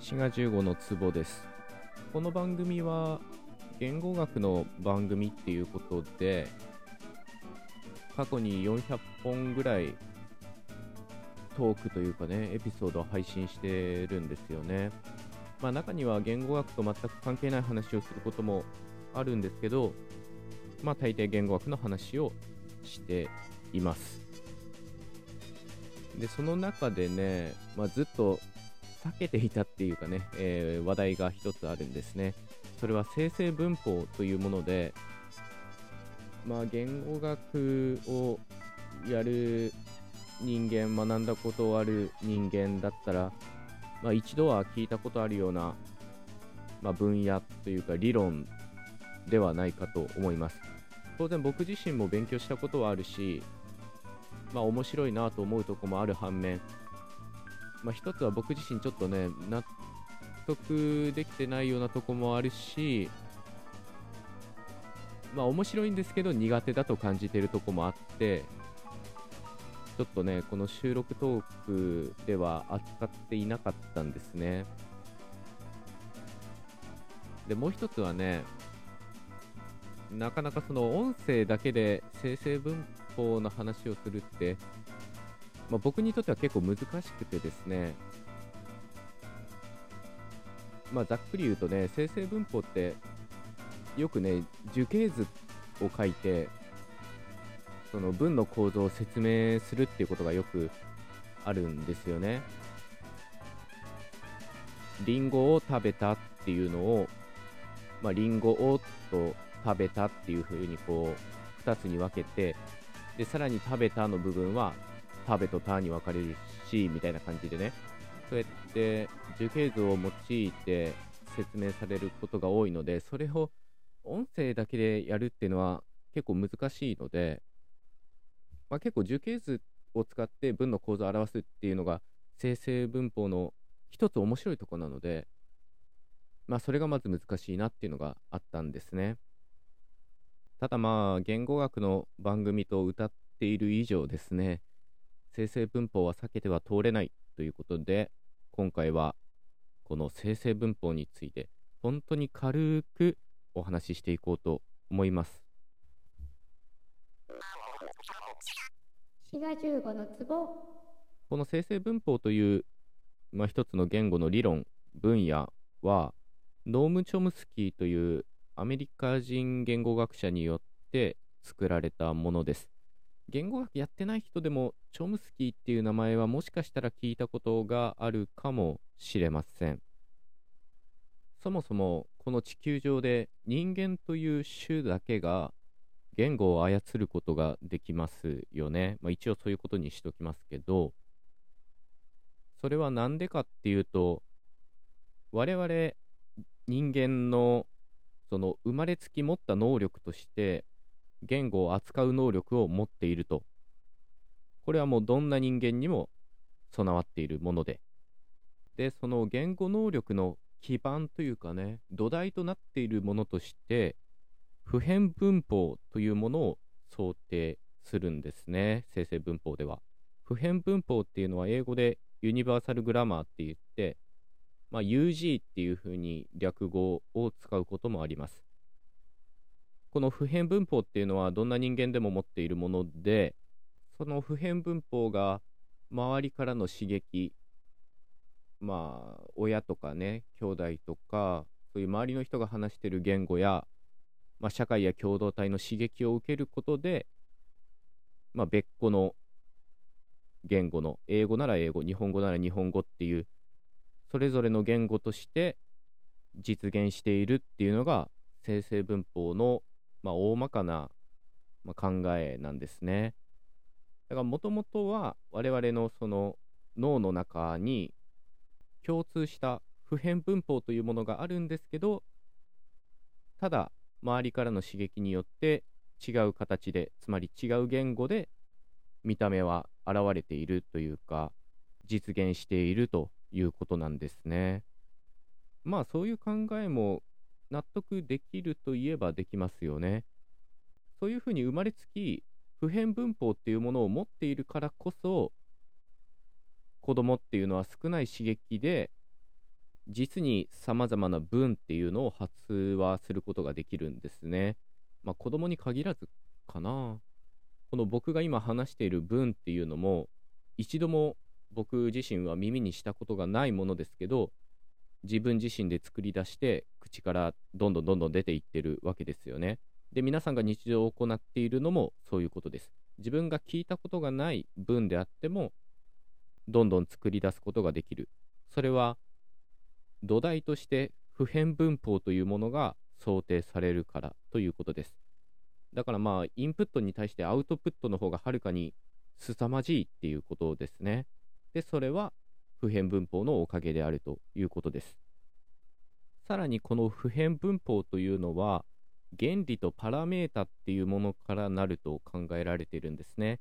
滋賀15の壺です。この番組は言語学の番組っていうことで過去に400本ぐらいトークというかねエピソードを配信してるんですよね。まあ中には言語学と全く関係ない話をすることもあるんですけどまあ大抵言語学の話をしています。でその中でね、まあ、ずっと避けていたっていうかね、えー、話題が一つあるんですね。それは生成文法というもので、まあ、言語学をやる人間、学んだことある人間だったら、まあ、一度は聞いたことあるような、まあ、分野というか理論ではないかと思います。当然僕自身も勉強したことはあるし、まあ面白いなと思うとこもある反面、まあ、一つは僕自身ちょっとね、納得できてないようなとこもあるし、まあ面白いんですけど苦手だと感じてるとこもあって、ちょっとね、この収録トークでは扱っていなかったんですね。で、もう一つはね、なかなかその音声だけで生成文法の話をするって、まあ、僕にとっては結構難しくてですね、まあ、ざっくり言うとね、生成文法ってよくね、樹形図を書いて、その文の構造を説明するっていうことがよくあるんですよね。リンゴを食べたっていうのを、まあ、リンゴをと食べたっていう風にこう、2つに分けて、で、さらに食べたの部分は食べとたに分かれるし、みたいな感じでね、そうやって樹形図を用いて説明されることが多いので、それを音声だけでやるっていうのは結構難しいので、まあ、結構樹形図を使って文の構造を表すっていうのが生成文法の一つ面白いとこなので、まあそれがまず難しいなっていうのがあったんですね。ただまあ言語学の番組と歌っている以上ですね、生成文法は避けては通れないということで、今回はこの生成文法について本当に軽くお話ししていこうと思います。滋賀15のツボこの生成文法という、まあ、一つの言語の理論分野はノーム・チョムスキーというアメリカ人言語学者によって作られたものです。言語学やってない人でもチョムスキーっていう名前はもしかしたら聞いたことがあるかもしれません。そもそもこの地球上で人間という種だけが言語を操ることができますよね。まあ、一応そういうことにしておきますけど、それは何でかっていうと、我々人間のその生まれつき持った能力として言語を扱う能力を持っていると。これはもうどんな人間にも備わっているもので。で、その言語能力の基盤というかね、土台となっているものとして、普遍文法というものを想定するんですね、生成文法では。普遍文法っていうのは英語でユニバーサルグラマーって言って、まあ、UG っていうふうに略語を使うこともあります。この普遍文法っていうのはどんな人間でも持っているもので、その普遍文法が周りからの刺激、まあ、親とかね、兄弟とか、そういう周りの人が話してる言語や、まあ、社会や共同体の刺激を受けることで、まあ、別個の言語の、英語なら英語、日本語なら日本語っていう、それぞれの言語として実現しているっていうのが、生成文法のまあ、大まかな、まあ、考えなんですね。だからもともとは我々のその脳の中に共通した普遍文法というものがあるんですけど、ただ周りからの刺激によって違う形で、つまり違う言語で見た目は現れているというか、実現しているということなんですね。まあそういう考えも納得できるといえばできますよね。そういうふうに生まれつき普遍文法っていうものを持っているからこそ子供っていうのは少ない刺激で実にさまざまな文っていうのを発話することができるんですね。まあ子供に限らずかな。この僕が今話している文っていうのも一度も僕自身は耳にしたことがないものですけど自分自身で作り出して口からどんどんどんどん出ていってるわけですよね。で皆さんが日常を行っているのもそういうことです。自分が聞いたことがない文であってもどんどん作り出すことができる。それは土台として普遍文法というものが想定されるからということです。だからまあインプットに対してアウトプットの方がはるかに凄まじいっていうことですね。で、それは普遍文法のおかげであるということです。さらにこの普遍文法というのは原理とパラメータっていうものからなると考えられているんですね。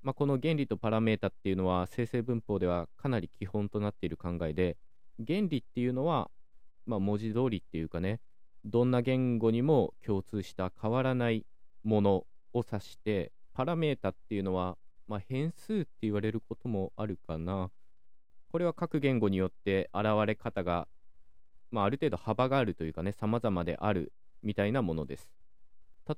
まあ、この原理とパラメータっていうのは生成文法ではかなり基本となっている考えで原理っていうのは、まあ、文字通りっていうかねどんな言語にも共通した変わらないものを指してパラメータっていうのは、まあ、変数って言われることもあるかなこれは各言語によって現れ方が、まあ、ある程度幅があるというかね様々であるみたいなものです。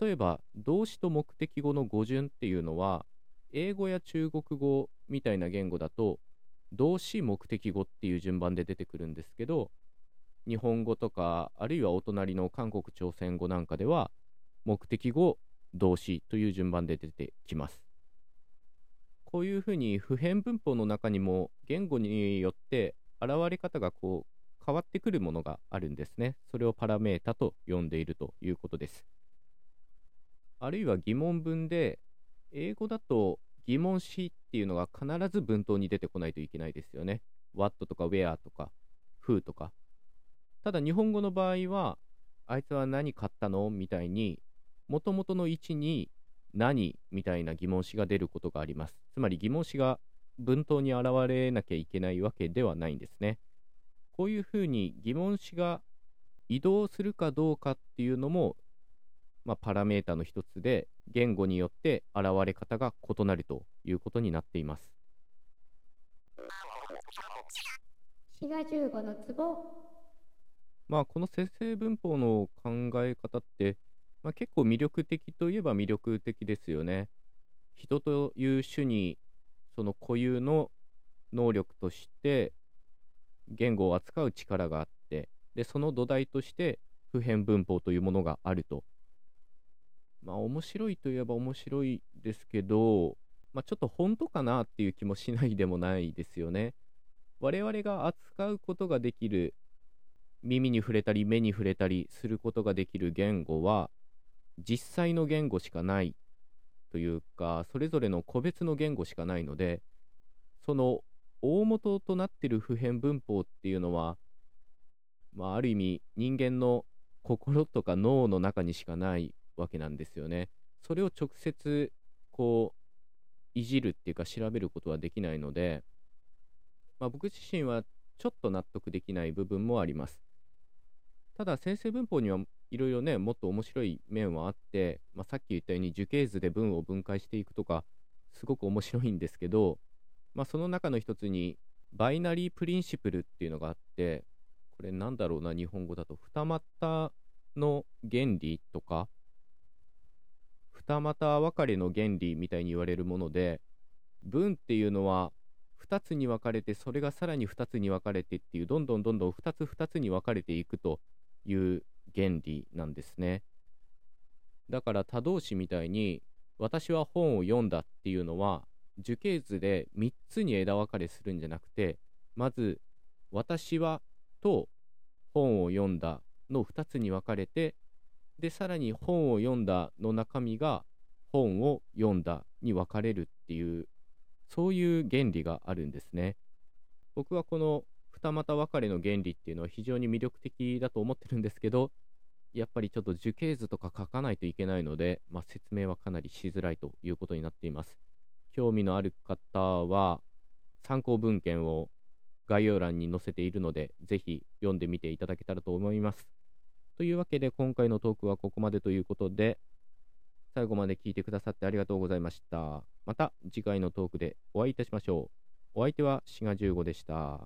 例えば動詞と目的語の語順っていうのは英語や中国語みたいな言語だと動詞目的語っていう順番で出てくるんですけど日本語とかあるいはお隣の韓国朝鮮語なんかでは目的語動詞という順番で出てきます。こういうふうに普遍文法の中にも言語によって現れ方がこう変わってくるものがあるんですねそれをパラメータと呼んでいるということですあるいは疑問文で英語だと疑問詞っていうのが必ず文頭に出てこないといけないですよね。what とか where とか who とか。ただ日本語の場合は、あいつは何買ったのみたいに、もともとの位置に何みたいな疑問詞が出ることがあります。つまり疑問詞が文頭に現れなきゃいけないわけではないんですね。こういうふうに疑問詞が移動するかどうかっていうのもまあ、パラメータの一つで言語によって現れ方が異なるということになっています。滋賀15のツボまあこの生成文法の考え方って、まあ、結構魅力的といえば魅力的ですよね。人という種にその固有の能力として言語を扱う力があってでその土台として普遍文法というものがあるとまあ面白いといえば面白いですけど、まあ、ちょっと本当かなっていう気もしないでもないですよね。我々が扱うことができる耳に触れたり目に触れたりすることができる言語は実際の言語しかないというかそれぞれの個別の言語しかないのでその大元となっている普遍文法っていうのは、まあ、ある意味人間の心とか脳の中にしかないわけなんですよね。それを直接こういじるっていうか調べることはできないので、まあ、僕自身はちょっと納得できない部分もあります。ただ先生文法にはいろいろねもっと面白い面はあって、まあ、さっき言ったように樹形図で文を分解していくとかすごく面白いんですけど、まあ、その中の一つにバイナリープリンシプルっていうのがあってこれなんだろうな日本語だと二股の原理とか二股分かれの原理みたいに言われるもので文っていうのは2つに分かれてそれがさらに2つに分かれてっていうどんどんどんどん2つ2つに分かれていくという原理なんですね。だから他動詞みたいに私は本を読んだっていうのは樹形図で3つに枝分かれするんじゃなくてまず私はと本を読んだの2つに分かれてでさらに本を読んだの中身が本を読んだに分かれるっていうそういう原理があるんですね。僕はこの二股分かれの原理っていうのは非常に魅力的だと思ってるんですけどやっぱりちょっと樹形図とか書かないといけないので、まあ、説明はかなりしづらいということになっています。興味のある方は参考文献を概要欄に載せているのでぜひ読んでみていただけたらと思いますというわけで今回のトークはここまでということで最後まで聞いてくださってありがとうございました。また次回のトークでお会いいたしましょう。お相手は志賀15でした。